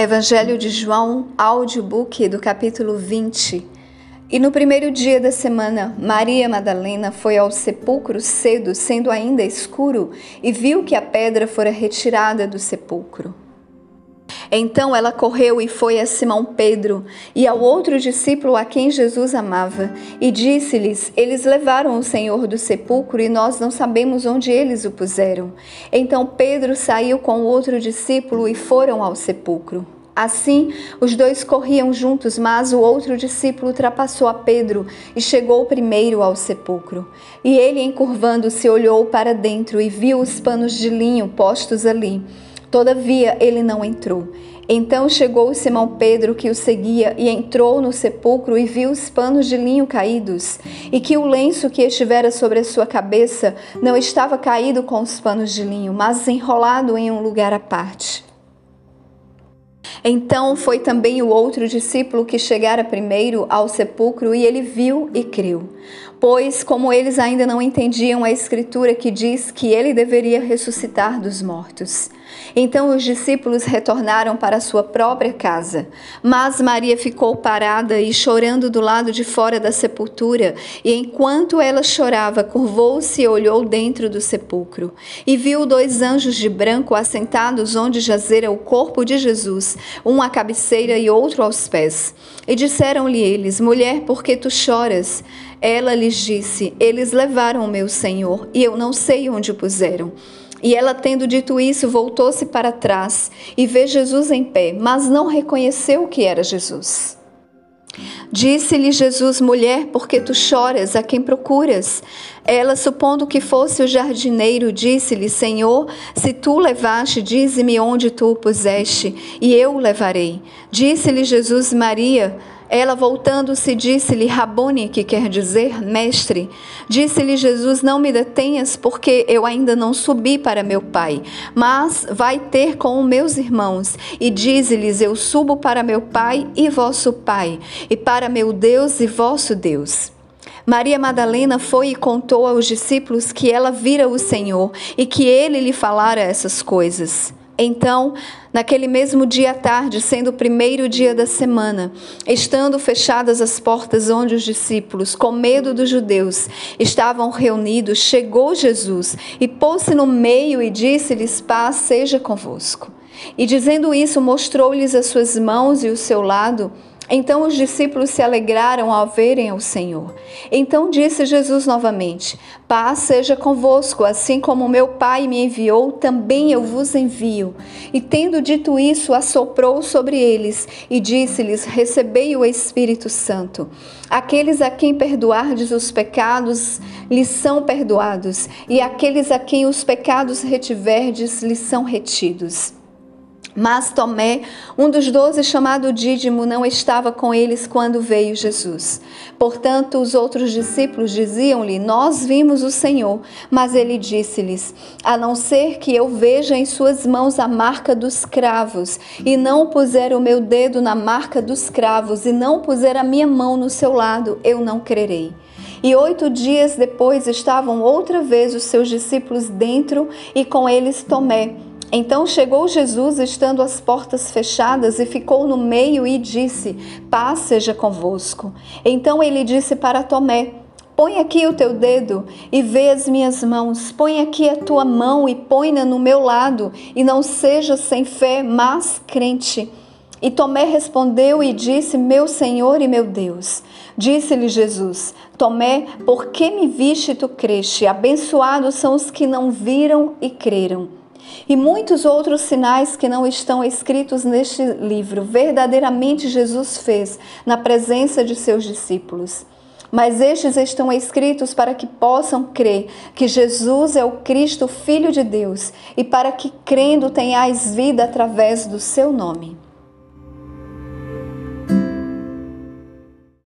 Evangelho de João, audiobook do capítulo 20. E no primeiro dia da semana, Maria Madalena foi ao sepulcro cedo, sendo ainda escuro, e viu que a pedra fora retirada do sepulcro. Então ela correu e foi a Simão Pedro e ao outro discípulo a quem Jesus amava, e disse-lhes: Eles levaram o Senhor do sepulcro e nós não sabemos onde eles o puseram. Então Pedro saiu com o outro discípulo e foram ao sepulcro. Assim, os dois corriam juntos, mas o outro discípulo ultrapassou a Pedro e chegou primeiro ao sepulcro. E ele, encurvando-se, olhou para dentro e viu os panos de linho postos ali Todavia ele não entrou. Então chegou Simão Pedro, que o seguia, e entrou no sepulcro e viu os panos de linho caídos, e que o lenço que estivera sobre a sua cabeça não estava caído com os panos de linho, mas enrolado em um lugar à parte. Então foi também o outro discípulo que chegara primeiro ao sepulcro, e ele viu e creu. Pois, como eles ainda não entendiam a escritura que diz que ele deveria ressuscitar dos mortos. Então os discípulos retornaram para sua própria casa. Mas Maria ficou parada e chorando do lado de fora da sepultura. E enquanto ela chorava, curvou-se e olhou dentro do sepulcro. E viu dois anjos de branco assentados onde jazera o corpo de Jesus, um à cabeceira e outro aos pés. E disseram-lhe eles: Mulher, por que tu choras? Ela lhes disse: Eles levaram o meu Senhor e eu não sei onde o puseram. E ela, tendo dito isso, voltou-se para trás e vê Jesus em pé, mas não reconheceu que era Jesus. Disse-lhe Jesus, mulher, por que tu choras? A quem procuras? Ela, supondo que fosse o jardineiro, disse-lhe, Senhor, se tu levaste, dize-me onde tu o puseste, e eu o levarei. Disse-lhe Jesus, Maria, ela, voltando-se, disse-lhe, Rabone, que quer dizer mestre. Disse-lhe Jesus: Não me detenhas, porque eu ainda não subi para meu Pai, mas vai ter com meus irmãos. E dize-lhes: Eu subo para meu Pai e vosso Pai, e para meu Deus e vosso Deus. Maria Madalena foi e contou aos discípulos que ela vira o Senhor e que ele lhe falara essas coisas. Então, naquele mesmo dia à tarde, sendo o primeiro dia da semana, estando fechadas as portas onde os discípulos, com medo dos judeus, estavam reunidos, chegou Jesus e pôs-se no meio e disse-lhes: Paz seja convosco. E dizendo isso, mostrou-lhes as suas mãos e o seu lado. Então os discípulos se alegraram ao verem o Senhor. Então disse Jesus novamente: Paz seja convosco, assim como meu Pai me enviou, também eu vos envio. E tendo dito isso, assoprou sobre eles e disse-lhes: Recebei o Espírito Santo. Aqueles a quem perdoardes os pecados, lhes são perdoados, e aqueles a quem os pecados retiverdes, lhes são retidos. Mas Tomé, um dos doze, chamado Dídimo, não estava com eles quando veio Jesus. Portanto, os outros discípulos diziam-lhe: Nós vimos o Senhor. Mas ele disse-lhes: A não ser que eu veja em suas mãos a marca dos cravos, e não puser o meu dedo na marca dos cravos, e não puser a minha mão no seu lado, eu não crerei. E oito dias depois estavam outra vez os seus discípulos dentro e com eles Tomé. Então chegou Jesus, estando as portas fechadas, e ficou no meio e disse: Paz seja convosco. Então ele disse para Tomé: Põe aqui o teu dedo e vê as minhas mãos. Põe aqui a tua mão e põe-na no meu lado, e não seja sem fé, mas crente. E Tomé respondeu e disse: Meu Senhor e meu Deus. Disse-lhe Jesus: Tomé, por que me viste e tu creste? Abençoados são os que não viram e creram e muitos outros sinais que não estão escritos neste livro, verdadeiramente Jesus fez na presença de seus discípulos. Mas estes estão escritos para que possam crer que Jesus é o Cristo, Filho de Deus, e para que crendo tenhais vida através do seu nome.